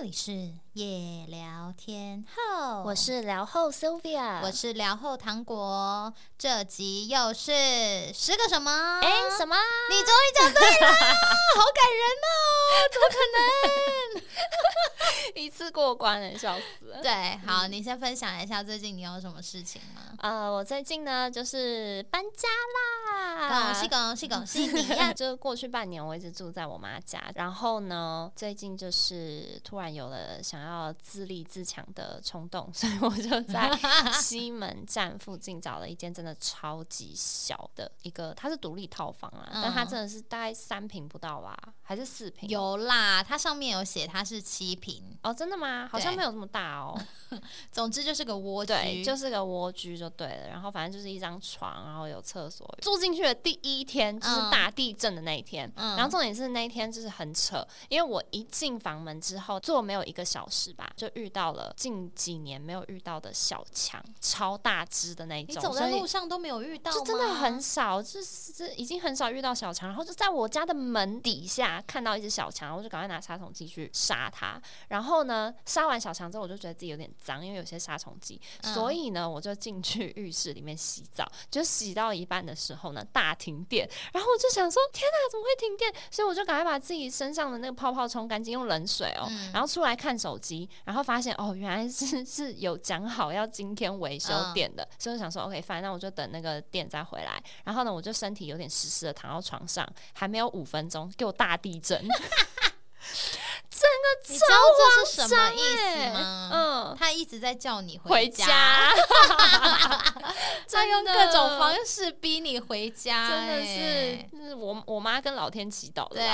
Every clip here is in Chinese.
这里是夜聊天后，我是聊后 Sylvia，我是聊后糖果。这集又是十个什么？哎，什么？你终于讲对了，好感人哦！怎么可能？一次过关了，笑死了。对，好，你先分享一下最近你有什么事情吗？呃，我最近呢就是搬家啦，恭喜恭喜恭喜你呀！就过去半年我一直住在我妈家，然后呢，最近就是突然有了想要自立自强的冲动，所以我就在 西门站附近找了一间真的超级小的一个，它是独立套房啊，但它真的是大概三平不到吧，还是四平？有啦，它上面有写它是七平。哦，真的吗？好像没有这么大哦。总之就是个蜗居，对，就是个蜗居就对了。然后反正就是一张床，然后有厕所。住进去的第一天就是大地震的那一天。然后重点是那一天就是很扯，因为我一进房门之后，坐没有一个小时吧，就遇到了近几年没有遇到的小强，超大只的那种。你走在路上都没有遇到，就真的很少，就是已经很少遇到小强。然后就在我家的门底下看到一只小强，我就赶快拿杀虫剂去杀它。然后呢，杀完小强之后，我就觉得自己有点。脏，因为有些杀虫剂，所以呢，我就进去浴室里面洗澡，就洗到一半的时候呢，大停电，然后我就想说，天哪，怎么会停电？所以我就赶快把自己身上的那个泡泡冲干净，用冷水哦，然后出来看手机，然后发现哦，原来是 是有讲好要今天维修店的，所以我想说，OK，反正那我就等那个电再回来。然后呢，我就身体有点湿湿的躺到床上，还没有五分钟，给我大地震。整个你知道这是什么意思吗？嗯，他一直在叫你回家，在 用各种方式逼你回家，真的是，是我我妈跟老天祈祷的。对，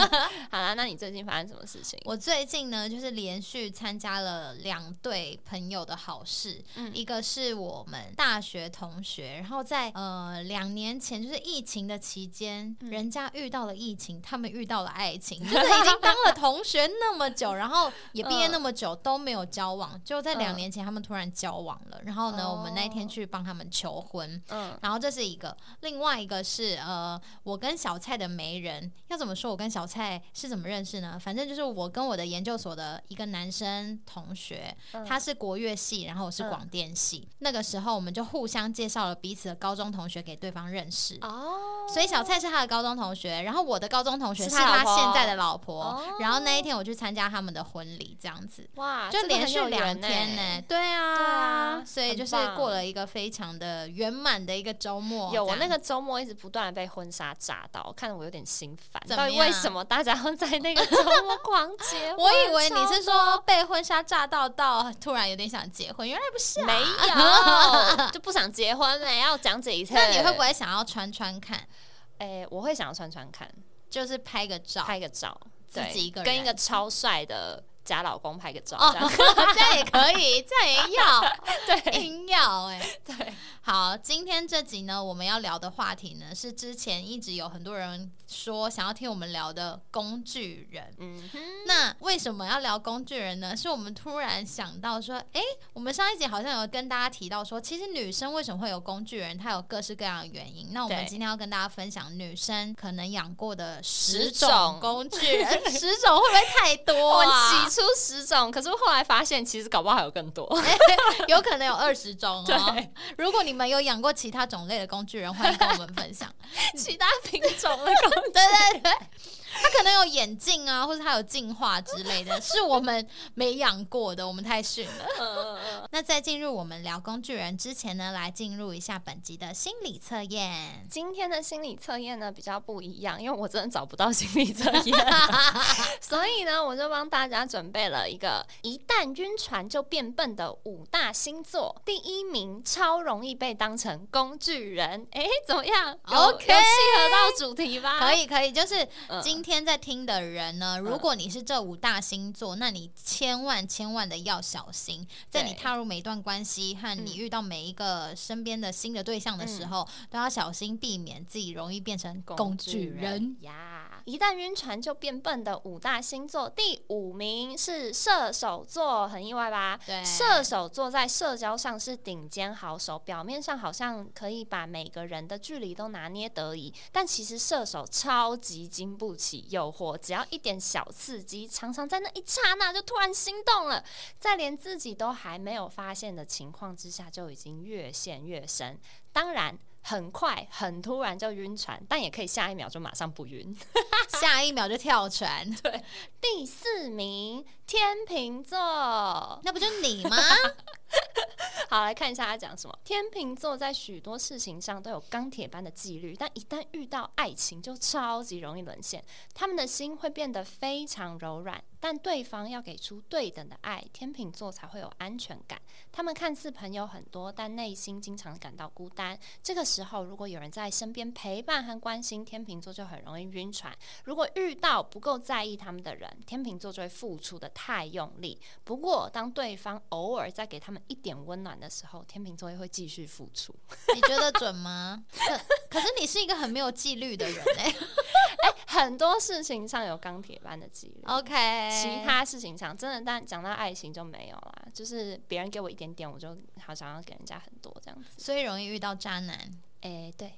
好了，那你最近发生什么事情？我最近呢，就是连续参加了两对朋友的好事，一个是我们大学同学，然后在呃两年前，就是疫情的期间，人家遇到了疫情，他们遇到了爱情，就是已经当了同学那么久。然后也毕业那么久都没有交往，就在两年前他们突然交往了。然后呢，我们那一天去帮他们求婚。嗯，然后这是一个，另外一个是呃，我跟小蔡的媒人要怎么说？我跟小蔡是怎么认识呢？反正就是我跟我的研究所的一个男生同学，他是国乐系，然后我是广电系。那个时候我们就互相介绍了彼此的高中同学给对方认识。哦，所以小蔡是他的高中同学，然后我的高中同学是他现在的老婆。然后那一天我去参加他。们的婚礼这样子，哇，就连续两天呢，对啊，对啊所以就是过了一个非常的圆满的一个周末。有我那个周末一直不断的被婚纱炸到，看得我有点心烦。到底为什么大家会在那个周末狂结？我以为你是说被婚纱炸到到突然有点想结婚，原来不是，没有，就不想结婚了，要讲这一次。那你会不会想要穿穿看？哎，我会想要穿穿看，就是拍个照，拍个照。自己一个人跟一个超帅的假老公拍个照，这样 也可以，这样也要，对，硬要哎，对。好，今天这集呢，我们要聊的话题呢，是之前一直有很多人说想要听我们聊的工具人。嗯，那为什么要聊工具人呢？是我们突然想到说，哎，我们上一集好像有跟大家提到说，其实女生为什么会有工具人，她有各式各样的原因。那我们今天要跟大家分享女生可能养过的十种工具人，十种会不会太多啊？起初十种，可是后来发现，其实搞不好还有更多，有可能有二十种哦。如果你们有养过其他种类的工具人，欢迎跟我们分享 其他品种的工具。对 对对。它可能有眼镜啊，或者他有进化之类的，是我们没养过的，我们太逊了。那在进入我们聊工具人之前呢，来进入一下本集的心理测验。今天的心理测验呢比较不一样，因为我真的找不到心理测验，所以呢，我就帮大家准备了一个一旦晕船就变笨的五大星座。第一名超容易被当成工具人，哎，怎么样？OK，契合到主题吧？可以，可以，就是今。今天在听的人呢，如果你是这五大星座，那你千万千万的要小心，在你踏入每一段关系和你遇到每一个身边的新的对象的时候，都要小心避免自己容易变成工具人。呀。一旦晕船就变笨的五大星座，第五名是射手座，很意外吧？对，射手座在社交上是顶尖好手，表面上好像可以把每个人的距离都拿捏得宜，但其实射手超级经不起诱惑，只要一点小刺激，常常在那一刹那就突然心动了，在连自己都还没有发现的情况之下，就已经越陷越深。当然。很快，很突然就晕船，但也可以下一秒就马上不晕，下一秒就跳船。对，第四名天秤座，那不就你吗？好，来看一下他讲什么。天秤座在许多事情上都有钢铁般的纪律，但一旦遇到爱情，就超级容易沦陷。他们的心会变得非常柔软，但对方要给出对等的爱，天秤座才会有安全感。他们看似朋友很多，但内心经常感到孤单。这个时候，如果有人在身边陪伴和关心，天秤座就很容易晕船。如果遇到不够在意他们的人，天秤座就会付出的太用力。不过，当对方偶尔再给他们一点温暖的时候，天秤座也会继续付出。你觉得准吗？可可是你是一个很没有纪律的人哎，哎，很多事情上有钢铁般的纪律。OK，其他事情上真的，但讲到爱情就没有啦。就是别人给我一点点，我就好想要给人家很多这样子，所以容易遇到渣男。哎，对，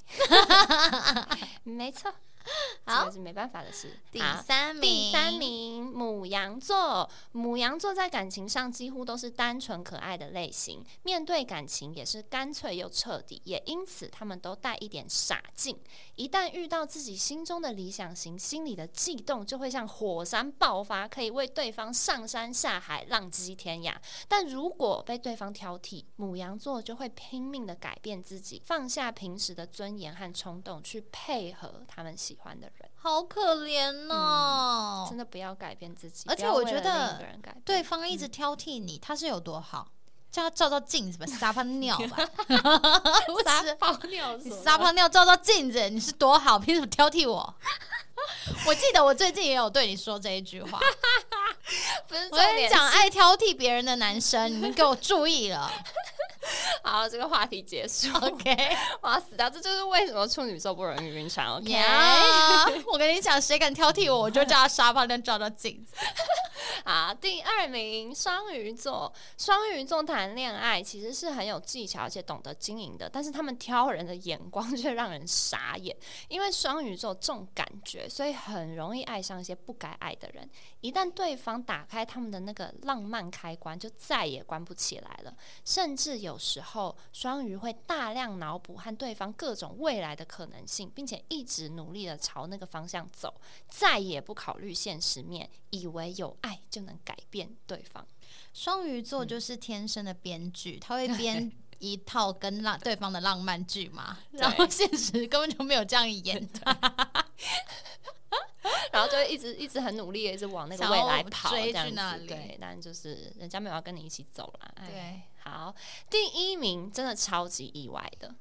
没错。好，是没办法的事。第三名，第三名，母羊座。母羊座在感情上几乎都是单纯可爱的类型，面对感情也是干脆又彻底，也因此他们都带一点傻劲。一旦遇到自己心中的理想型，心里的悸动就会像火山爆发，可以为对方上山下海，浪迹天涯。但如果被对方挑剔，母羊座就会拼命的改变自己，放下平时的尊严和冲动，去配合他们。喜欢的人，好可怜哦！真的不要改变自己，而且我觉得对方一直挑剔你，他是有多好？叫他照照镜子吧，撒泡尿吧，撒泡尿，你撒泡尿照照镜子，你是多好？凭什么挑剔我？我记得我最近也有对你说这一句话。我跟你讲，爱挑剔别人的男生，你们给我注意了。好，这个话题结束。OK，我要死掉。这就是为什么处女座不容易晕船。OK，我跟你讲，谁敢挑剔我，我就叫他沙发能照照镜子。好，第二名双鱼座。双鱼座谈恋爱其实是很有技巧，而且懂得经营的。但是他们挑人的眼光却让人傻眼，因为双鱼座重感觉，所以很容易爱上一些不该爱的人。一旦对方打开他们的那个浪漫开关，就再也关不起来了。甚至有时候，双鱼会大量脑补和对方各种未来的可能性，并且一直努力的朝那个方向走，再也不考虑现实面，以为有爱就能改变对方。双鱼座就是天生的编剧，他会 编一套跟浪对方的浪漫剧嘛，然后现实根本就没有这样演。然后就一直一直很努力，一直往那个未来跑，这样子。对，但就是人家没有要跟你一起走了。对，好，第一名真的超级意外的。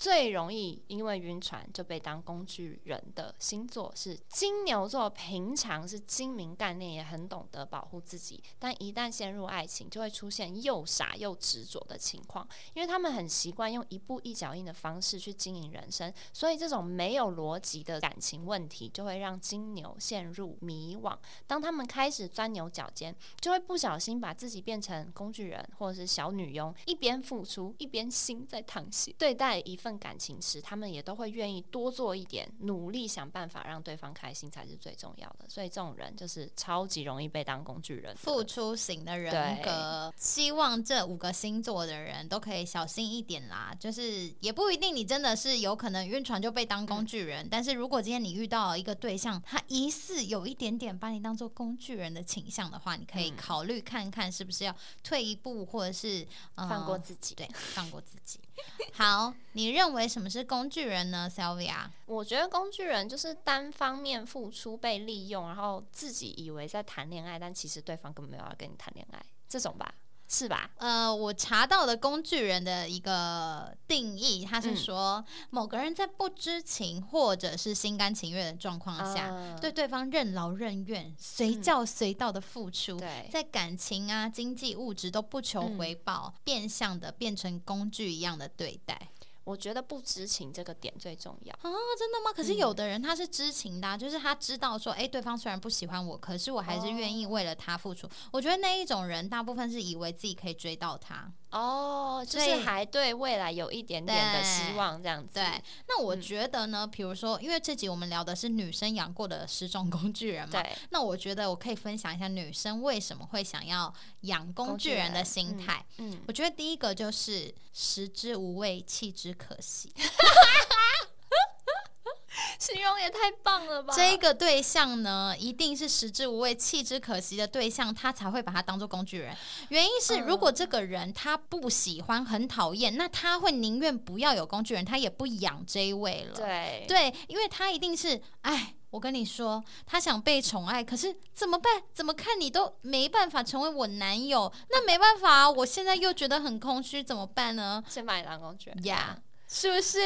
最容易因为晕船就被当工具人的星座是金牛座。平常是精明干练，也很懂得保护自己，但一旦陷入爱情，就会出现又傻又执着的情况。因为他们很习惯用一步一脚印的方式去经营人生，所以这种没有逻辑的感情问题就会让金牛陷入迷惘。当他们开始钻牛角尖，就会不小心把自己变成工具人或者是小女佣，一边付出一边心在淌血，对待一份。感情时，他们也都会愿意多做一点努力，想办法让对方开心才是最重要的。所以这种人就是超级容易被当工具人，付出型的人格。希望这五个星座的人都可以小心一点啦。就是也不一定你真的是有可能晕船就被当工具人，但是如果今天你遇到一个对象，他疑似有一点点把你当做工具人的倾向的话，你可以考虑看看是不是要退一步，或者是放过自己。对，放过自己。好，你认为什么是工具人呢，Sylvia？我觉得工具人就是单方面付出被利用，然后自己以为在谈恋爱，但其实对方根本没有要跟你谈恋爱，这种吧。是吧？呃，我查到的工具人的一个定义，他是说某个人在不知情或者是心甘情愿的状况下，对对方任劳任怨、随叫随到的付出，在感情啊、经济、物质都不求回报，变相的变成工具一样的对待。我觉得不知情这个点最重要啊！真的吗？可是有的人他是知情的，就是他知道说，哎，对方虽然不喜欢我，可是我还是愿意为了他付出。我觉得那一种人，大部分是以为自己可以追到他。哦，就是还对未来有一点点的希望，这样子。对，那我觉得呢，比如说，因为这集我们聊的是女生养过的十种工具人嘛，那我觉得我可以分享一下女生为什么会想要养工具人的心态。嗯，我觉得第一个就是食之无味，弃之可惜。形容也太棒了吧！这个对象呢，一定是食之无味、弃之可惜的对象，他才会把他当做工具人。原因是，如果这个人他不喜欢、很讨厌，那他会宁愿不要有工具人，他也不养这一位了。对对，因为他一定是，哎，我跟你说，他想被宠爱，可是怎么办？怎么看你都没办法成为我男友，那没办法啊！我现在又觉得很空虚，怎么办呢？先把你当工具人呀。是不是？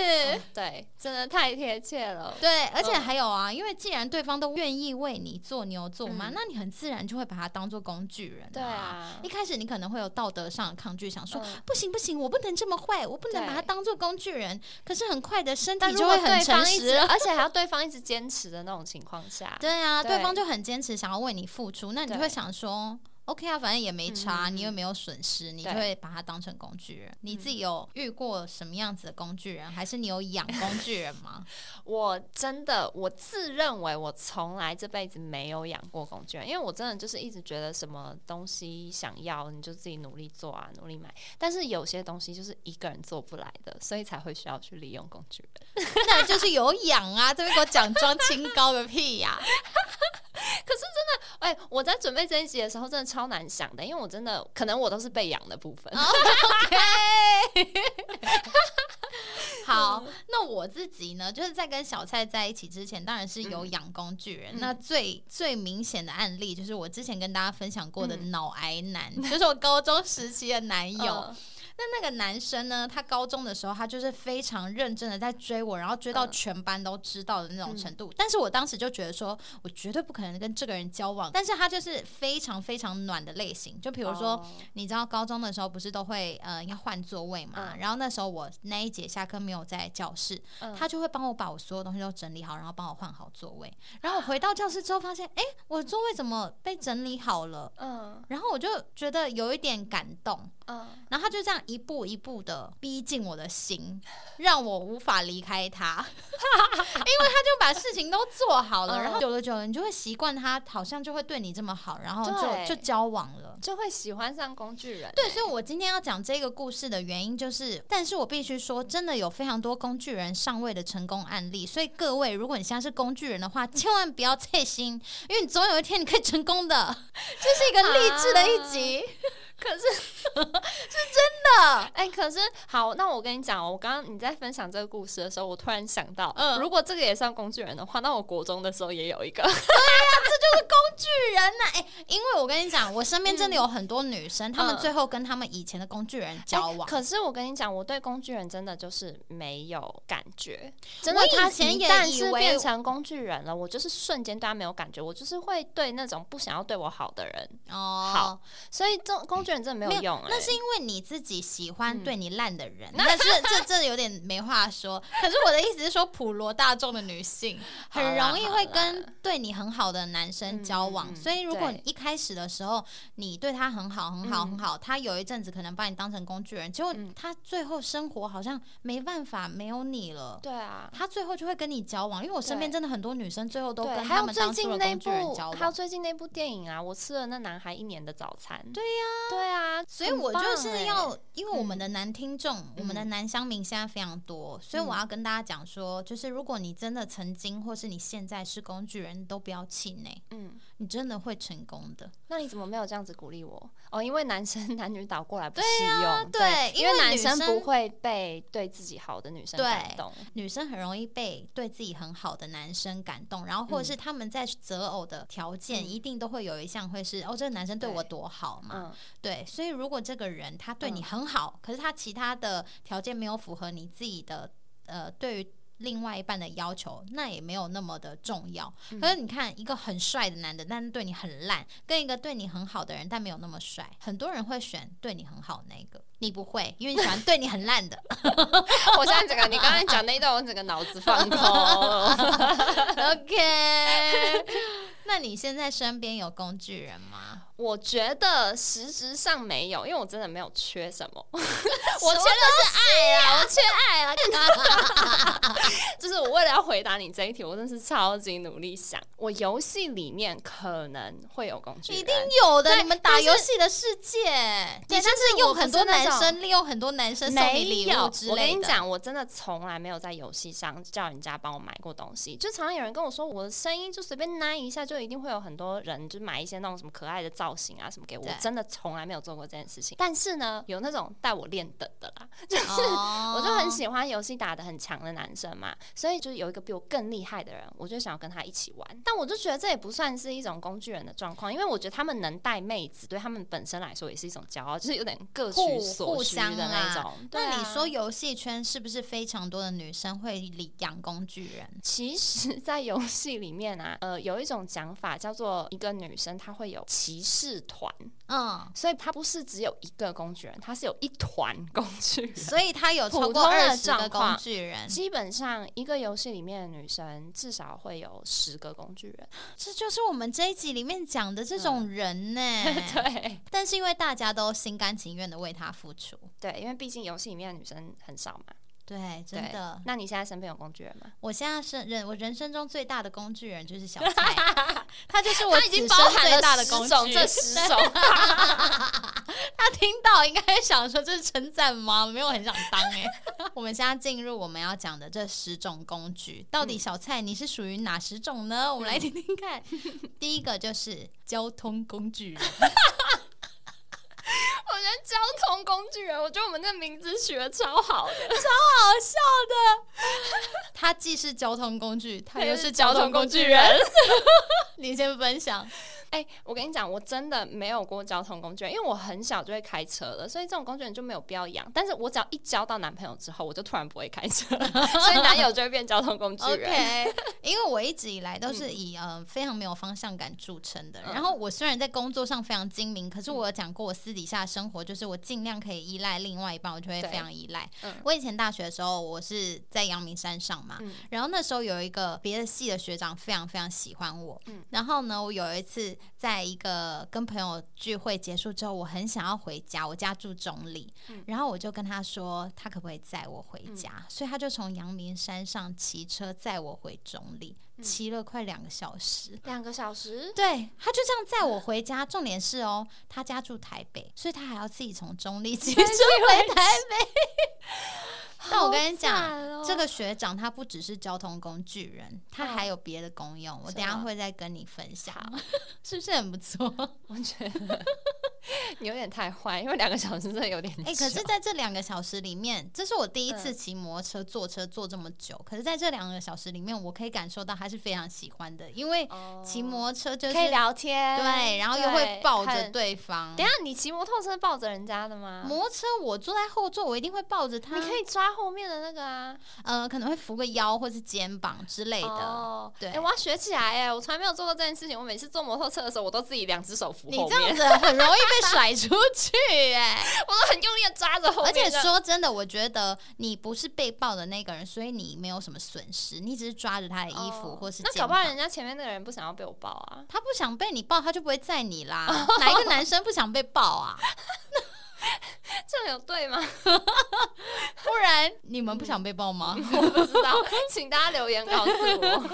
对，真的太贴切了。对，而且还有啊，因为既然对方都愿意为你做牛做马，那你很自然就会把他当做工具人。对啊，一开始你可能会有道德上的抗拒，想说不行不行，我不能这么坏，我不能把他当做工具人。可是很快的身体就会很诚实，而且还要对方一直坚持的那种情况下，对啊，对方就很坚持想要为你付出，那你就会想说。OK 啊，反正也没差，你又没有损失，你就会把它当成工具人。你自己有遇过什么样子的工具人，还是你有养工具人吗？我真的，我自认为我从来这辈子没有养过工具人，因为我真的就是一直觉得什么东西想要你就自己努力做啊，努力买。但是有些东西就是一个人做不来的，所以才会需要去利用工具人。那就是有养啊，这边给我讲装清高个屁呀！可是真的，哎，我在准备这一集的时候，真的超难想的，因为我真的可能我都是被养的部分。OK，好，那我自己呢，就是在跟小蔡在一起之前，当然是有养工具人。那最最明显的案例，就是我之前跟大家分享过的脑癌男，就是我高中时期的男友。那那个男生呢？他高中的时候，他就是非常认真的在追我，然后追到全班都知道的那种程度。但是我当时就觉得说，我绝对不可能跟这个人交往。但是他就是非常非常暖的类型。就比如说，你知道高中的时候不是都会呃要换座位嘛？然后那时候我那一节下课没有在教室，他就会帮我把我所有东西都整理好，然后帮我换好座位。然后我回到教室之后，发现 哎，我座位怎么被整理好了？嗯，然后我就觉得有一点感动。嗯，然后他就这样一步一步的逼近我的心，让我无法离开他，因为他就把事情都做好了。然后久了久了，你就会习惯他，好像就会对你这么好，然后就就交往了，就会喜欢上工具人。对，所以我今天要讲这个故事的原因就是，但是我必须说，真的有非常多工具人上位的成功案例。所以各位，如果你现在是工具人的话，千万不要脆心，因为你总有一天你可以成功的。这是一个励志的一集。可是 是真的，哎，可是好，那我跟你讲，我刚刚你在分享这个故事的时候，我突然想到，嗯，如果这个也算工具人的话，那我国中的时候也有一个，对呀，这就是工具人呐，哎，因为我跟你讲，我身边真的有很多女生，她们最后跟他们以前的工具人交往。可是我跟你讲，我对工具人真的就是没有感觉，真的，他前一旦是变成工具人了，我就是瞬间对他没有感觉，我就是会对那种不想要对我好的人哦。好，所以这工具人真的没有用，那是因为你自己喜欢对你烂的人，那是这这有点没话说。可是我的意思是说，普罗大众的女性很容易会跟对你很好的男生交往，所以如果一开始的时候你对他很好很好很好，他有一阵子可能把你当成工具人，结果他最后生活好像没办法没有你了，对啊，他最后就会跟你交往，因为我身边真的很多女生最后都跟他们当初的工具人交往。还有最近那部电影啊，我吃了那男孩一年的早餐，对呀，对啊。所以我就是要，因为我们的男听众，我们的男乡民现在非常多，所以我要跟大家讲说，就是如果你真的曾经或是你现在是工具人，都不要气馁，嗯，你真的会成功的。那你怎么没有这样子鼓励我？哦，因为男生 男女倒过来不适用，对，因为男生不会被对自己好的女生感动，女生很容易被对自己很好的男生感动，然后或者是他们在择偶的条件一定都会有一项会是哦，这个男生对我多好嘛，对，所以如果这个人他对你很好，可是他其他的条件没有符合你自己的呃对于。另外一半的要求，那也没有那么的重要。可是你看，一个很帅的男的，但是对你很烂，跟一个对你很好的人，但没有那么帅，很多人会选对你很好那个。你不会，因为你喜欢对你很烂的。我现在整个，你刚才讲那一段，我整个脑子放空。OK，那你现在身边有工具人吗？我觉得实质上没有，因为我真的没有缺什么。我缺的是爱啊，我缺爱啊。就是我为了要回答你这一题，我真是超级努力想。我游戏里面可能会有工具，一定有的。你们打游戏的世界，对，但是有很多男生利用很多男生送你礼物之类的。我跟你讲，我真的从来没有在游戏上叫人家帮我买过东西。就常常有人跟我说，我的声音就随便拉一下，就一定会有很多人就买一些那种什么可爱的。造型啊什么给我，真的从来没有做过这件事情。但是呢，有那种带我练等的啦，就是我就很喜欢游戏打的很强的男生嘛，所以就是有一个比我更厉害的人，我就想要跟他一起玩。但我就觉得这也不算是一种工具人的状况，因为我觉得他们能带妹子，对他们本身来说也是一种骄傲，就是有点各取所需的那种。那你说游戏圈是不是非常多的女生会领养工具人？其实，在游戏里面啊，呃，有一种讲法叫做一个女生她会有骑士。团，嗯，所以她不是只有一个工具人，她是有一团工具人，所以她有超过二十个工具人。基本上一个游戏里面的女生至少会有十个工具人，这就是我们这一集里面讲的这种人呢。对，但是因为大家都心甘情愿的为他付出，对，因为毕竟游戏里面的女生很少嘛。对，真的。那你现在身边有工具人吗？我现在是人，我人生中最大的工具人就是小蔡，他就是我已经包含了大的工具，这十种。他听到应该想说这是称赞吗？没有很想当哎。我们现在进入我们要讲的这十种工具，到底小蔡你是属于哪十种呢？我们来听听看。第一个就是交通工具人。我觉得交通工具人，我觉得我们这名字取的超好的，超好笑的。他既是交通工具，他又是交通工具人。你先分享。哎，我跟你讲，我真的没有过交通工具，因为我很小就会开车了，所以这种工具人就没有必要养。但是我只要一交到男朋友之后，我就突然不会开车，所以男友就会变交通工具人。OK，因为我一直以来都是以呃非常没有方向感著称的。然后我虽然在工作上非常精明，可是我有讲过，我私底下生活就是我尽量可以依赖另外一半，我就会非常依赖。我以前大学的时候，我是在阳明山上嘛，然后那时候有一个别的系的学长非常非常喜欢我，然后呢，我有一次。在一个跟朋友聚会结束之后，我很想要回家，我家住中立，然后我就跟他说，他可不可以载我回家？所以他就从阳明山上骑车载我回中立，骑了快两个小时。两个小时？对，他就这样载我回家。重点是哦，他家住台北，所以他还要自己从中立骑车回台北。但我跟你讲，这个学长他不只是交通工具人，他还有别的功用。我等下会再跟你分享，是不是很不错？我觉得 你有点太坏，因为两个小时真的有点。哎，可是在这两个小时里面，这是我第一次骑摩托车坐车坐这么久。可是在这两个小时里面，我可以感受到他是非常喜欢的，因为骑摩托车就是可以聊天，对，然后又会抱着对方。等下你骑摩托车抱着人家的吗？摩托车我坐在后座，我一定会抱着他。你可以抓。后面的那个啊，呃，可能会扶个腰或是肩膀之类的。哦，对，哎，我要学起来哎，我从来没有做过这件事情。我每次坐摩托车的时候，我都自己两只手扶后面。你这样子很容易被甩出去哎，我都很用力的抓着后面。而且说真的，我觉得你不是被抱的那个人，所以你没有什么损失，你只是抓着他的衣服或是。那搞不好人家前面那个人不想要被我抱啊，他不想被你抱，他就不会载你啦。哪一个男生不想被抱啊？这有对吗？不然你们不想被抱吗？我不知道，请大家留言告诉我。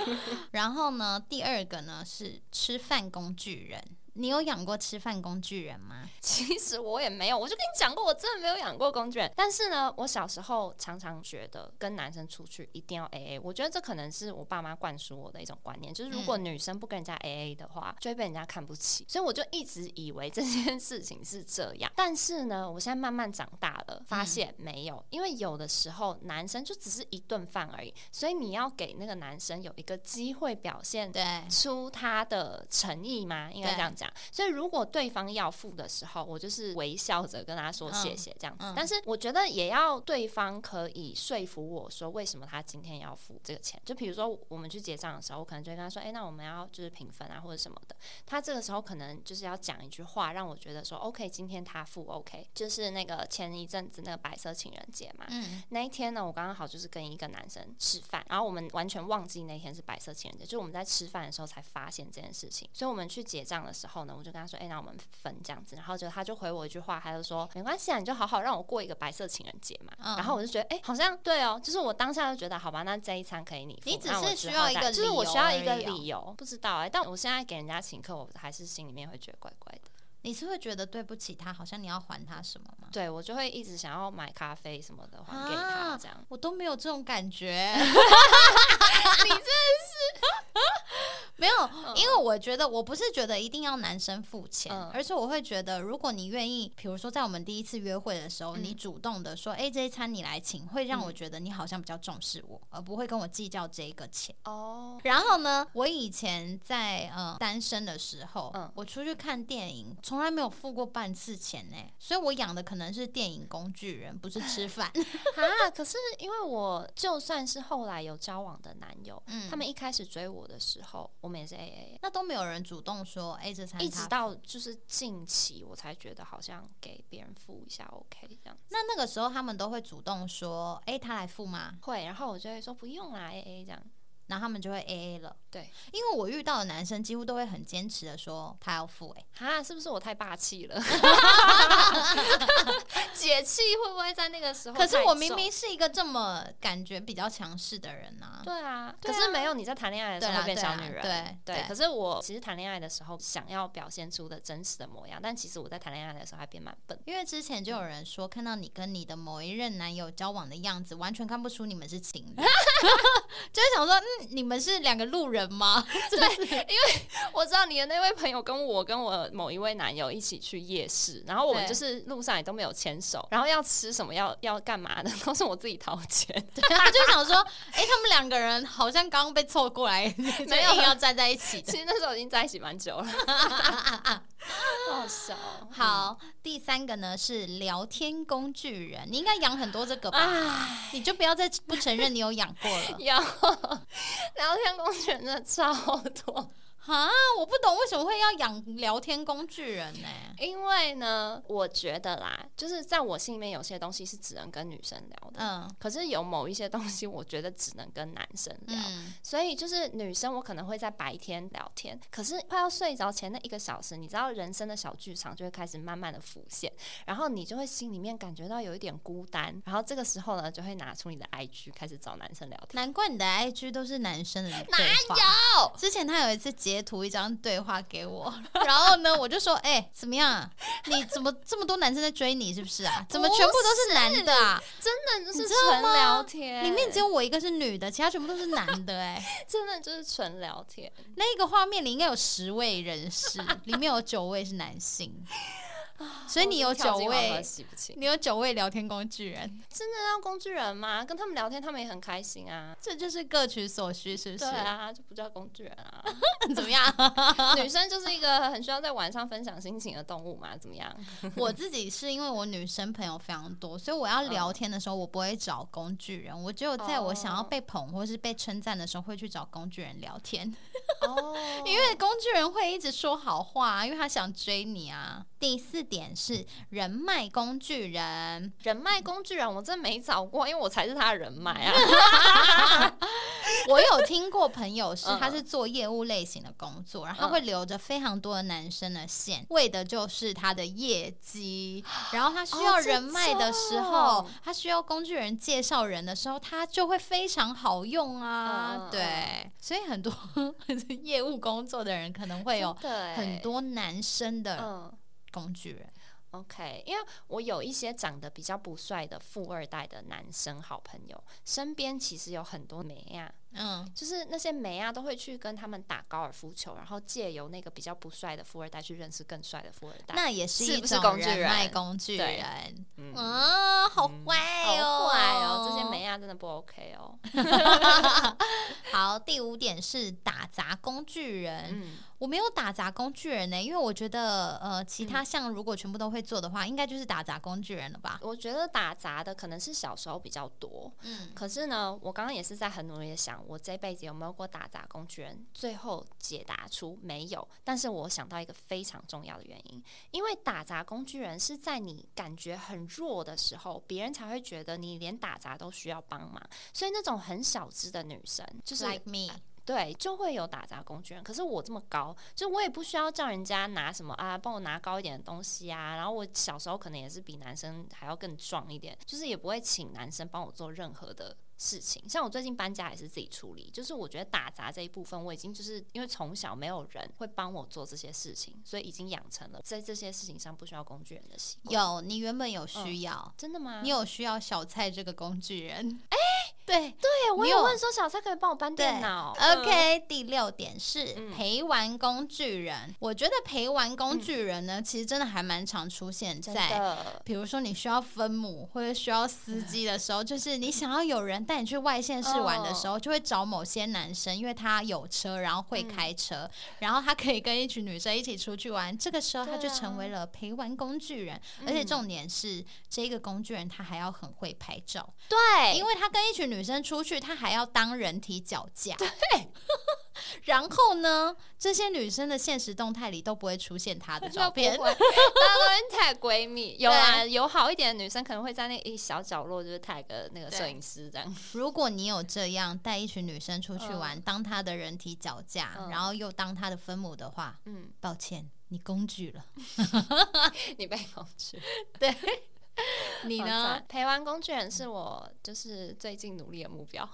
然后呢，第二个呢是吃饭工具人。你有养过吃饭工具人吗？其实我也没有，我就跟你讲过，我真的没有养过工具人。但是呢，我小时候常常觉得跟男生出去一定要 A A，我觉得这可能是我爸妈灌输我的一种观念，就是如果女生不跟人家 A A 的话，就会被人家看不起。所以我就一直以为这件事情是这样。但是呢，我现在慢慢长大了，发现没有，因为有的时候男生就只是一顿饭而已，所以你要给那个男生有一个机会表现出他的诚意吗？应该这样讲。所以，如果对方要付的时候，我就是微笑着跟他说谢谢这样子。但是，我觉得也要对方可以说服我说为什么他今天要付这个钱。就比如说，我们去结账的时候，我可能就会跟他说：“哎，那我们要就是平分啊，或者什么的。”他这个时候可能就是要讲一句话，让我觉得说：“OK，今天他付 OK。”就是那个前一阵子那个白色情人节嘛，嗯那一天呢，我刚刚好就是跟一个男生吃饭，然后我们完全忘记那天是白色情人节，就是我们在吃饭的时候才发现这件事情。所以我们去结账的时候。后呢，我就跟他说：“哎，那我们分这样子。”然后就他就回我一句话，他就说：“没关系啊，你就好好让我过一个白色情人节嘛。”然后我就觉得，哎，好像对哦，就是我当下就觉得，好吧，那这一餐可以你付。你只是需要一个，就是我需要一个理由，不知道哎。但我现在给人家请客，我还是心里面会觉得怪怪的。你是会觉得对不起他，好像你要还他什么吗？对，我就会一直想要买咖啡什么的还给他，这样。我都没有这种感觉。你真的是。没有，因为我觉得我不是觉得一定要男生付钱，而是我会觉得，如果你愿意，比如说在我们第一次约会的时候，你主动的说，哎，这一餐你来请，会让我觉得你好像比较重视我，而不会跟我计较这一个钱。哦。然后呢，我以前在呃单身的时候，我出去看电影，从来没有付过半次钱呢，所以我养的可能是电影工具人，不是吃饭 啊。可是因为我就算是后来有交往的男友，他们一开始追我的时候，我。也是 A A，那都没有人主动说 A 这餐，一直到就是近期我才觉得好像给别人付一下 OK 这样。那那个时候他们都会主动说，哎，他来付吗？会，然后我就会说不用啦，A A 这样。然后他们就会 A A 了，对，因为我遇到的男生几乎都会很坚持的说他要付，哎，哈，是不是我太霸气了？解气会不会在那个时候？可是我明明是一个这么感觉比较强势的人呢。对啊，可是没有你在谈恋爱的时候变小女人，对对。可是我其实谈恋爱的时候想要表现出的真实的模样，但其实我在谈恋爱的时候还变蛮笨。因为之前就有人说，看到你跟你的某一任男友交往的样子，完全看不出你们是情侣，就是想说，嗯。你们是两个路人吗？对，因为我知道你的那位朋友跟我跟我某一位男友一起去夜市，然后我们就是路上也都没有牵手，然后要吃什么要要干嘛的都是我自己掏钱。对 他就想说，哎，他们两个人好像刚刚被凑过来，没有要站在一起。其实那时候已经在一起蛮久了。好笑。好，第三个呢是聊天工具人，你应该养很多这个吧？你就不要再不承认你有养过了。有。聊天工具人真的超多。啊，我不懂为什么会要养聊天工具人呢？因为呢，我觉得啦，就是在我心里面有些东西是只能跟女生聊的，嗯，可是有某一些东西，我觉得只能跟男生聊。所以就是女生，我可能会在白天聊天，可是快要睡着前那一个小时，你知道人生的小剧场就会开始慢慢的浮现，然后你就会心里面感觉到有一点孤单，然后这个时候呢，就会拿出你的 IG 开始找男生聊天。难怪你的 IG 都是男生的，哪有？之前他有一次截。截图一张对话给我，然后呢，我就说，哎，怎么样？你怎么这么多男生在追你？是不是啊？怎么全部都是男的啊？真的就是纯聊天，里面只有我一个是女的，其他全部都是男的，哎，真的就是纯聊天。那个画面里应该有十位人士，里面有九位是男性。所以你有九位，你有九位聊天工具人，真的要工具人吗？跟他们聊天，他们也很开心啊。这就是各取所需，是不是？对啊，就不叫工具人啊。怎么样？女生就是一个很需要在晚上分享心情的动物嘛？怎么样？我自己是因为我女生朋友非常多，所以我要聊天的时候，我不会找工具人。我只有在我想要被捧或是被称赞的时候，会去找工具人聊天。哦，因为工具人会一直说好话，因为他想追你啊。第四点是人脉工具人，人脉工具人我真没找过，因为我才是他的人脉啊。我有听过朋友是，嗯他是做业务类型的工作，然后他嗯会留着非常多的男生的线，为的就是他的业绩。然后他需要人脉的时候种，他需要工具人介绍人的时候，他就会非常好用啊。对，所以很多 业务工作的人可能会有很多男生的嗯。工具人。OK，因为我有一些长得比较不帅的富二代的男生好朋友，身边其实有很多美亚，嗯，就是那些梅啊都会去跟他们打高尔夫球，然后借由那个比较不帅的富二代去认识更帅的富二代。那也是是一种不是工具人脉工具对人。嗯啊，好嗯坏哦，好坏哦，这些梅啊真的不 OK 哦。好，第五点是打杂工具人。嗯，我没有打杂工具人呢、因为我觉得呃，其嗯他项如果全部都会做的话，应该就是打杂工具人了吧？我觉得打杂的可能是小时候比较多，嗯，可是呢，我刚刚也是在很努力的想，我这辈子有没有过打杂工具人？最后解答出没有。但是我想到一个非常重要的原因，因为打杂工具人是在你感觉很弱的时候，别人才会觉得你连打杂都需要帮忙。所以那种很小资的女生，就是 like me，对，就会有打杂工具人。可是我这么高，就我也不需要叫人家拿什么啊，帮我拿高一点的东西啊。然后我小时候可能也是比男生还要更壮一点，就是也不会请男生帮我做任何的事情。像我最近搬家也是自己处理，就是我觉得打杂这一部分，我已经就是因为从小没有人会帮我做这些事情，所以已经养成了在这些事情上不需要工具人的习惯。有你原本有需要，真的吗？你有需要小蔡这个工具人。哎、对对，我有有问说小蔡可以帮我搬电脑。嗯。OK，第六点是嗯。陪玩工具人。我觉得陪玩工具人呢，其实真的还蛮常出现在。比如说你需要分母或者需要司机的时候，就是你想要有人带你去外县市玩的时候，就会找某些男生，因为他有车，然后会开车，然后他可以跟一群女生一起出去玩。这个时候他就成为了陪玩工具人，而且重点是这个工具人他还要很会拍照，对，因为他跟一群女生出去，她还要当人体脚架。对。然后呢，这些女生的现实动态里都不会出现她的 照片。大家都会 tag 闺蜜，有啊，有好一点的女生可能会在那一小角落就是 tag 那个摄影师这样。如果你有这样带一群女生出去玩，当她的人体脚架，嗯。然后又当她的分母的话，嗯，抱歉，你工具了。你被工具，你呢赞？？陪玩工具人是我就是最近努力的目标。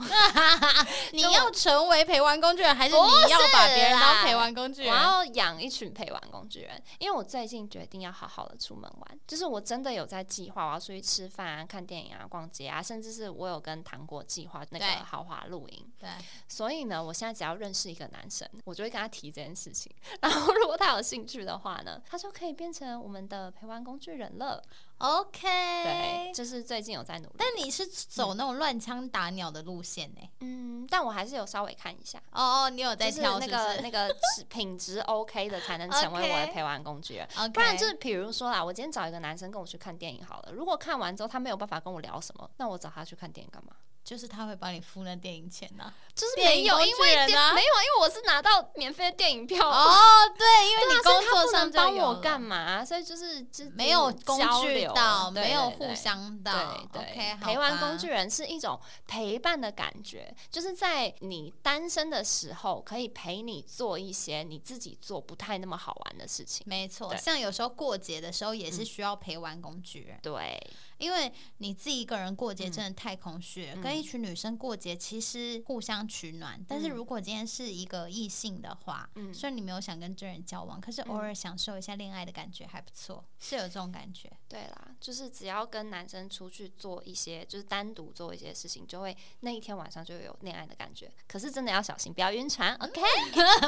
你要成为陪玩工具人，还是你要把别人当陪玩工具人我？要养一群陪玩工具人，因为我最近决定要好好的出门玩，就是我真的有在计划，我要出去吃饭啊、看电影啊、逛街啊，甚至是我有跟糖果计划那个豪华露营。对，所以呢，我现在只要认识一个男生，我就会跟他提这件事情。然后如果他有兴趣的话呢，他就可以变成我们的陪玩工具人了。OK。对，就是最近有在努力。但你是走那种乱枪打鸟的路线呢、嗯，但我还是有稍微看一下。哦哦，你有在就是那个那个品质 OK 的，才能成为我的陪玩工具人。OK，不然就是比如说啦，我今天找一个男生跟我去看电影好了，如果看完之后他没有办法跟我聊什么，那我找他去看电影干嘛？就是他会帮你付那电影钱呐、就是没有，因为啊没有，因为我是拿到免费的电影票。哦，对，因为你工作上帮我干嘛？所以就是就没有工具到，没有互相到。对陪玩工具人是一种陪伴的感觉，就是在你单身的时候，可以陪你做一些你自己做不太那么好玩的事情。没错，像有时候过节的时候也是嗯需要陪玩工具人，对，因为你自己一个人过节嗯真的太空虚跟一群女生过节其实互相取暖。但是嗯如果今天是一个异性的话，嗯虽然你没有想跟真人交往，可是偶尔享受一下恋爱的感觉还不错，是有这种感觉。对啦，就是只要跟男生出去做一些，就是单独做一些事情，就会那一天晚上就有恋爱的感觉。可是真的要小心，不要晕船。OK，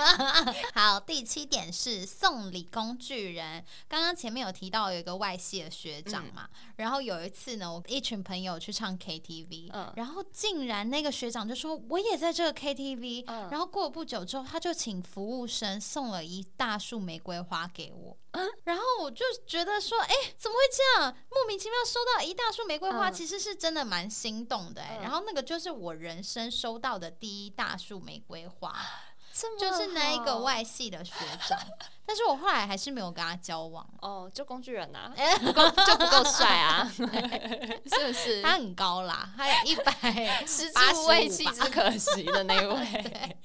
好，第七点是送礼工具人。刚刚前面有提到有一个外系的学长嘛，然后有一次呢，我一群朋友去唱 KTV，、嗯。然后竟然那个学长就说我也在这个 KTV，、嗯。然后过了不久之后，他就请服务生送了一大束玫瑰花给我。嗯然后我就觉得说，哎、怎么会这样？莫名其妙收到一大束玫瑰花，嗯。其实是真的蛮心动的、哎、嗯。然后那个就是我人生收到的第一大束玫瑰花。就是那一个外系的学长，但是我后来还是没有跟他交往。哦，就工具人呐，不够就不够帅啊，是不是？他很高啦，他有一百十之无味，弃之可惜的那位。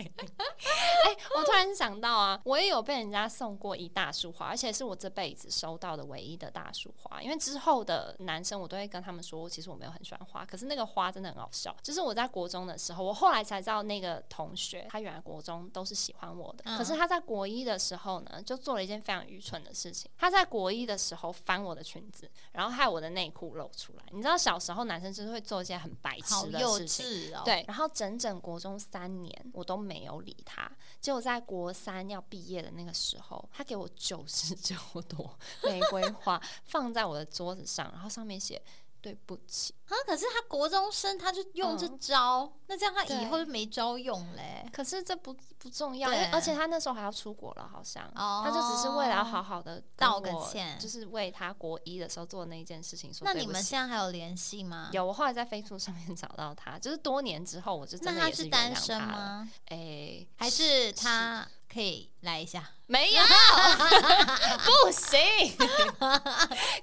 哎，我突然想到啊，我也有被人家送过一大束花，而且是我这辈子收到的唯一的大束花。因为之后的男生，我都会跟他们说，其实我没有很喜欢花，可是那个花真的很好笑。就是我在国中的时候，我后来才知道那个同学，他原来国中都是喜欢我的，可是他在国一的时候呢，就做了一件非常愚蠢的事情。他在国一的时候翻我的裙子，然后害我的内裤露出来。你知道小时候男生就是会做一些很白痴的事情，对。然后整整国中三年，我都没有理他。结果在国三要毕业的那个时候，他给我九十九朵玫瑰花放在我的桌子上，然后上面写。对不起啊！可是他国中生，他就用这招，那这样他以后就没招用嘞。可是这不不重要，而且他那时候还要出国了，好像，他就只是为了要好好的道个歉，就是为他国一的时候做的那一件事情说。那你们现在还有联系吗？有，我后来在飞书上面找到他，就是多年之后，我就真的也是单身吗？哎，还是他？可以来一下，没有，不行，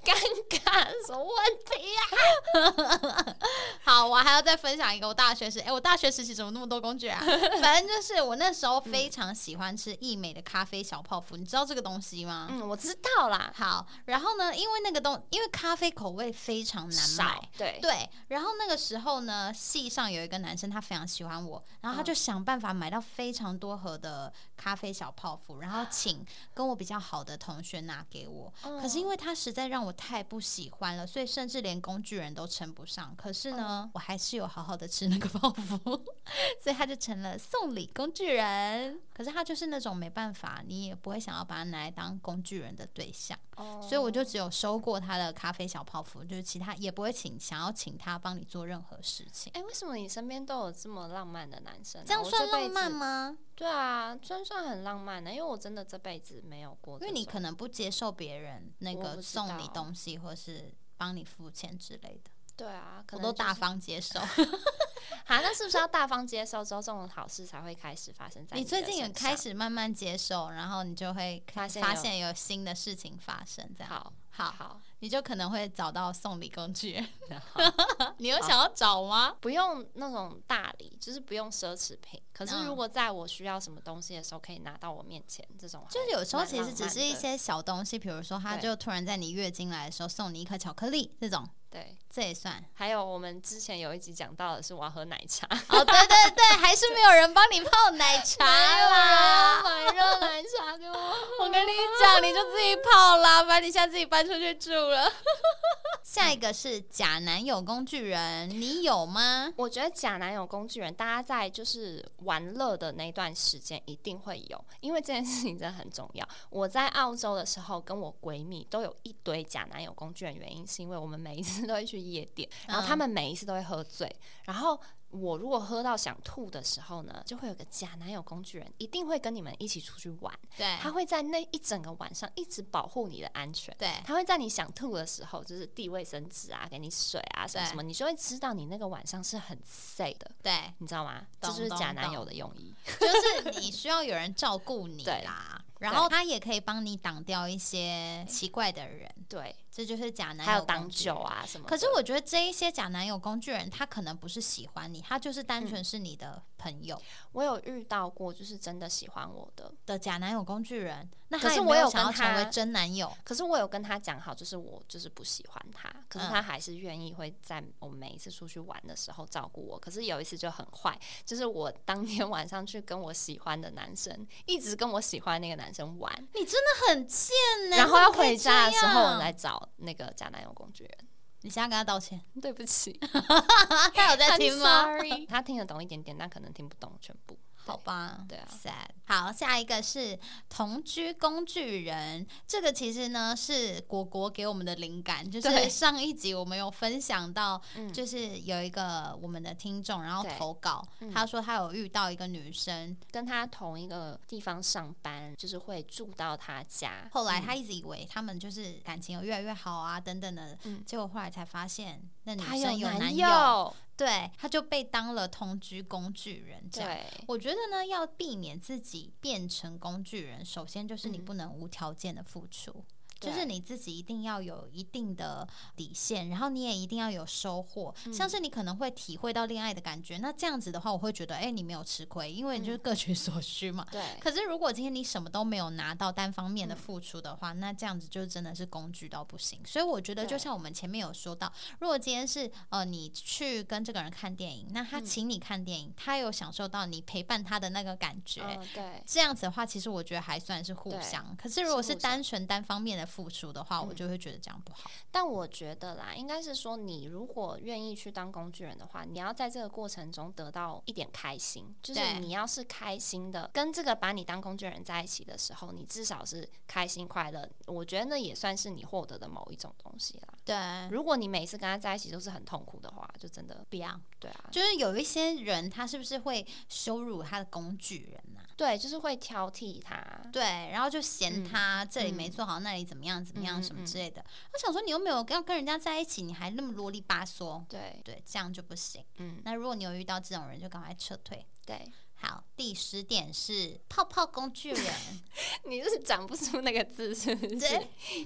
尴尬，什么问题呀？好，我还要再分享一个我大学时，哎，我大学时期怎么那么多工具啊？反正就是我那时候非常喜欢吃益美的咖啡小泡芙，你知道这个东西吗？嗯，我知道啦。好，然后呢，因为那个东，因为咖啡口味非常难买，对对。然后那个时候呢，系上有一个男生，他非常喜欢我，然后他就想办法买到非常多盒的咖。啡小泡芙，然后请跟我比较好的同学拿给我。可是因为他实在让我太不喜欢了，所以甚至连工具人都称不上。可是呢，我还是有好好的吃那个泡芙，所以他就成了送礼工具人。可是他就是那种没办法，你也不会想要把他拿来当工具人的对象。所以我就只有收过他的咖啡小泡芙，就是其他也不会请想要请他帮你做任何事情。哎，为什么你身边都有这么浪漫的男生？这样算浪漫吗？对啊，算算很浪漫的，因为我真的这辈子没有过。因为你可能不接受别人那个送你东西，或是帮你付钱之类的。对啊，我都大方接受。好，那是不是要大方接受之后，这种好事才会开始发生在你最近也开始慢慢接受，然后你就会发现发现有新的事情发生，这样好。好好，你就可能会找到送礼工具。你有想要找吗？不用那种大礼，就是不用奢侈品。可是如果在我需要什么东西的时候，可以拿到我面前，这种就是有时候其实只是一些小东西，比如说他就突然在你月经来的时候送你一颗巧克力，这种。对，这也算。还有我们之前有一集讲到的是我要喝奶茶。哦，对对对，还是没有人帮你泡奶茶啦，买热奶茶给我。我跟你讲，你就自己泡啦，把你现在自己搬出去住了。下一个是假男友工具人，你有吗？我觉得假男友工具人，大家在就是玩乐的那段时间一定会有，因为这件事情真的很重要。我在澳洲的时候，跟我闺蜜都有一堆假男友工具人，原因是因为我们每一次都会去夜店，然后他们每一次都会喝醉，然后。我如果喝到想吐的时候呢，就会有个假男友工具人，一定会跟你们一起出去玩。对，他会在那一整个晚上一直保护你的安全。对，他会在你想吐的时候，就是递卫生纸啊，给你水啊，什么什么，你就会知道你那个晚上是很 safe 的。对，你知道吗？这就是假男友的用意，就是你需要有人照顾你 啦。然后他也可以帮你挡掉一些奇怪的人。对。这就是假男友，还有挡酒啊什么。可是我觉得这一些假男友工具人，他可能不是喜欢你，他就是单纯是你的朋友。我有遇到过，就是真的喜欢我的的假男友工具人。那可是我有想要成为真男友，可是我有跟他讲好，就是我就是不喜欢他，可是他还是愿意会在我们每一次出去玩的时候照顾我。可是有一次就很坏，就是我当天 晚上去跟我喜欢的男生，一直跟我喜欢那个男生玩。你真的很贱呢。然后要回家的时候，我来找。那个假男友工具人，你现在跟他道歉，对不起，他有在听吗？他听得懂一点点，但可能听不懂全部。好吧，对啊，sad。好，下一个是同居工具人，这个其实呢是果果给我们的灵感，就是上一集我们有分享到，就是有一个我们的听众，然后投稿，他说他有遇到一个女生。跟他同一个地方上班，就是会住到他家，后来他一直以为他们就是感情有越来越好啊等等的，结果后来才发现那女生有男友。对，他就被当了同居工具人。这样，我觉得呢，要避免自己变成工具人，首先就是你不能无条件的付出。就是你自己一定要有一定的底线，然后你也一定要有收获。像是你可能会体会到恋爱的感觉，那这样子的话，我会觉得，哎，你没有吃亏，因为你就是各取所需嘛。对。可是如果今天你什么都没有拿到，单方面的付出的话，那这样子就真的是工具到不行。所以我觉得，就像我们前面有说到，如果今天是呃你去跟这个人看电影，那他请你看电影，他有享受到你陪伴他的那个感觉，对。这样子的话，其实我觉得还算是互相。可是如果是单纯单方面的。付出的话，我就会觉得这样不好。但我觉得啦，应该是说，你如果愿意去当工具人的话，你要在这个过程中得到一点开心。就是你要是开心的，跟这个把你当工具人在一起的时候，你至少是开心快乐。我觉得那也算是你获得的某一种东西啦。对，如果你每次跟他在一起都是很痛苦的话，就真的不要。对啊，就是有一些人，他是不是会羞辱他的工具人呢？对，就是会挑剔他，对，然后就嫌他这里没做好，那里怎么样怎么样什么之类的。我想说，你又没有要跟人家在一起，你还那么啰里吧嗦，对对，这样就不行。嗯，那如果你有遇到这种人，就赶快撤退。对，好，第十点是泡泡工具人，你就是讲不出那个字是不是？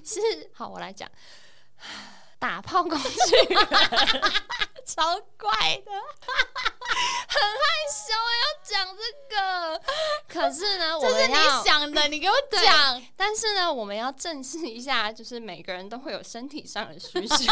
是，好，我来讲。打炮工具人，超怪的，很害羞要讲这个。可是呢，这是你想的，你给我讲。但是呢，我们要正视一下，就是每个人都会有身体上的需求。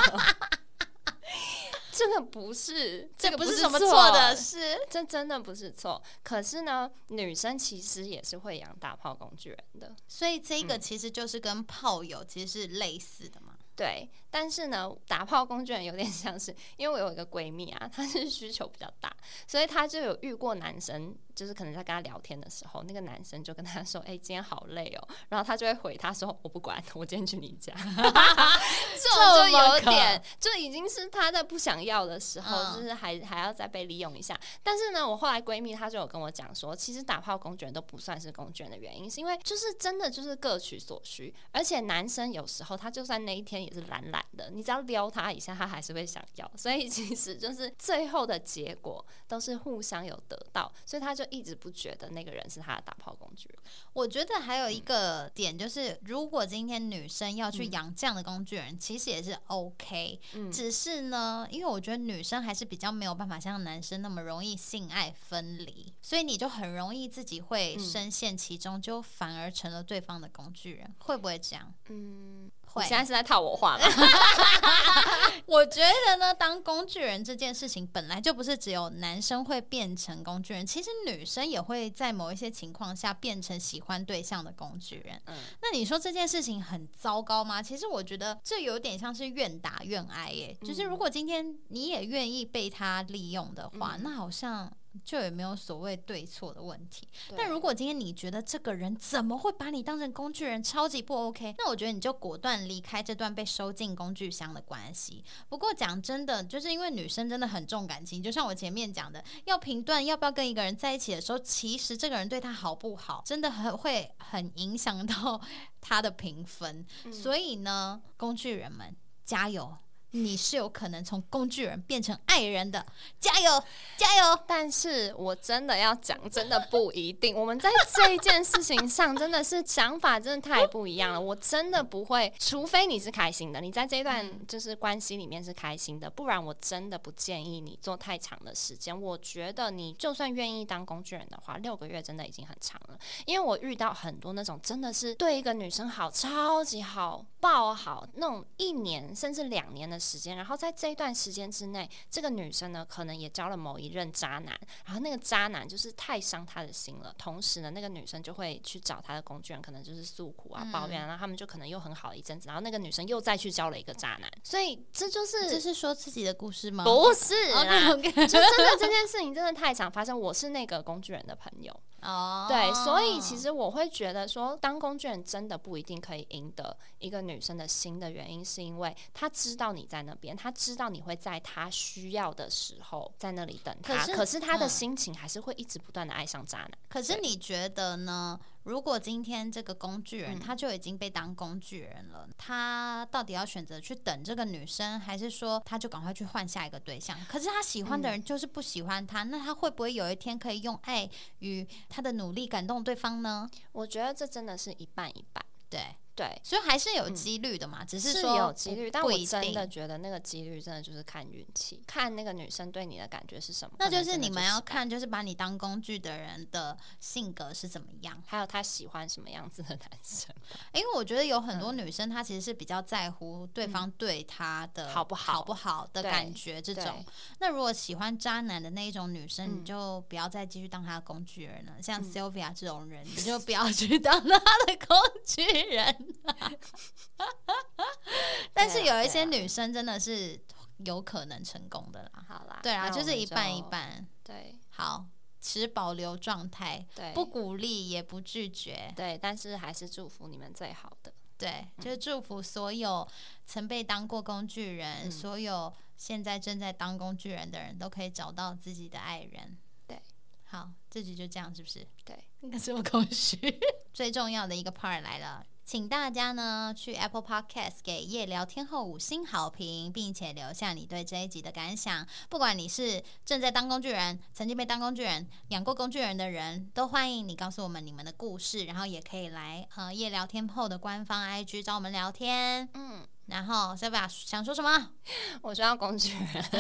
这个不是，这个不是什么错的事，这真的不是错。可是呢，女生其实也是会养打炮工具人的，所以这个其实就是跟炮友其实是类似的嘛。对，但是呢，打炮工具人有点 像是，因为我有一个闺蜜啊，她是需求比较大，所以她就有遇过男生。就是可能在跟她聊天的时候，那个男生就跟她说：“哎，今天好累哦。”然后她就会回她说：“我不管，我今天去你家。”这就有点，就已经是她在不想要的时候，就是还还要再被利用一下。但是呢，我后来闺蜜她就有跟我讲说，其实打炮工具人都不算是工具人的原因，是因为就是真的就是各取所需，而且男生有时候他就算那一天也是懒懒的，你只要撩他一下，他还是会想要。所以其实就是最后的结果都是互相有得到，所以他就。一直不觉得那个人是他的打炮工具人。我觉得还有一个点就是，如果今天女生要去养这样的工具人，其实也是 OK。嗯，只是呢，因为我觉得女生还是比较没有办法像男生那么容易性爱分离，所以你就很容易自己会深陷其中，就反而成了对方的工具人。会不会这样？嗯。你现在是在套我话吗？我觉得呢，当工具人这件事情本来就不是只有男生会变成工具人，其实女生也会在某一些情况下变成喜欢对象的工具人。嗯，那你说这件事情很糟糕吗？其实我觉得这有点像是愿打愿挨耶。就是如果今天你也愿意被他利用的话，那好像。就也没有所谓对错的问题，但如果今天你觉得这个人怎么会把你当成工具人，超级不 OK，那我觉得你就果断离开这段被收进工具箱的关系。不过讲真的，就是因为女生真的很重感情，就像我前面讲的，要评断要不要跟一个人在一起的时候，其实这个人对她好不好，真的很会很影响到她的评分。所以呢，工具人们加油！你是有可能从工具人变成爱人的，加油加油！但是我真的要讲，真的不一定。我们在这一件事情上真的是想法真的太不一样了。我真的不会，除非你是开心的，你在这段就是关系里面是开心的，不然我真的不建议你做太长的时间。我觉得你就算愿意当工具人的话，六个月真的已经很长了。因为我遇到很多那种真的是对一个女生好，超级好，爆好那种一年甚至两年的。时间，然后在这一段时间之内，这个女生呢，可能也交了某一任渣男，然后那个渣男就是太伤她的心了。同时呢，那个女生就会去找她的工具人，可能就是诉苦啊、抱怨，然后他们就可能又很好了一阵子，然后那个女生又再去交了一个渣男。所以这就是这是说自己的故事吗？不是啦，就真的这件事情真的太常发生。我是那个工具人的朋友。哦，对，所以其实我会觉得说，当工具人真的不一定可以赢得一个女生的心的原因，是因为他知道你在那边，他知道你会在他需要的时候在那里等他。可是他的心情还是会一直不断的爱上渣男。可是你觉得呢？如果今天这个工具人他就已经被当工具人了，他到底要选择去等这个女生，还是说他就赶快去换下一个对象？可是他喜欢的人就是不喜欢他，那他会不会有一天可以用爱与他的努力感动对方呢？我觉得这真的是一半一半，对。对，所以还是有几率的嘛，只是说有几率，但我真的觉得那个几率真的就是看运气，看那个女生对你的感觉是什么。那就是你们要看，就是把你当工具的人的性格是怎么样，还有他喜欢什么样子的男生。因为我觉得有很多女生，她其实是比较在乎对方对她的好不好、好不好的感觉这种。那如果喜欢渣男的那一种女生，你就不要再继续当他的工具人了。像 Sylvia 这种人，你就 不要去当他的工具人。但是有一些女生真的是有可能成功的啦。好啦，对啊，就是一半一半。对，好，持保留状态，对，不鼓励也不拒绝，对，但是还是祝福你们最好的。对，就是祝福所有曾被当过工具人，所有现在正在当工具人的人都可以找到自己的爱人。对，好，这局就这样，是不是？对，应该这么空虚。最重要的一个 part 来了。请大家呢去 Apple Podcast 给夜聊天后五星好评，并且留下你对这一集的感想。不管你是正在当工具人、曾经被当工具人、养过工具人的人，都欢迎你告诉我们你们的故事。然后也可以来呃夜聊天后的官方 IG 找我们聊天。嗯，然后 s v a 想说什么？我需要工具人，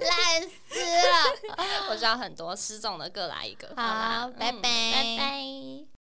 烂死了！我需要很多失踪的各来一个。好，拜拜，拜拜。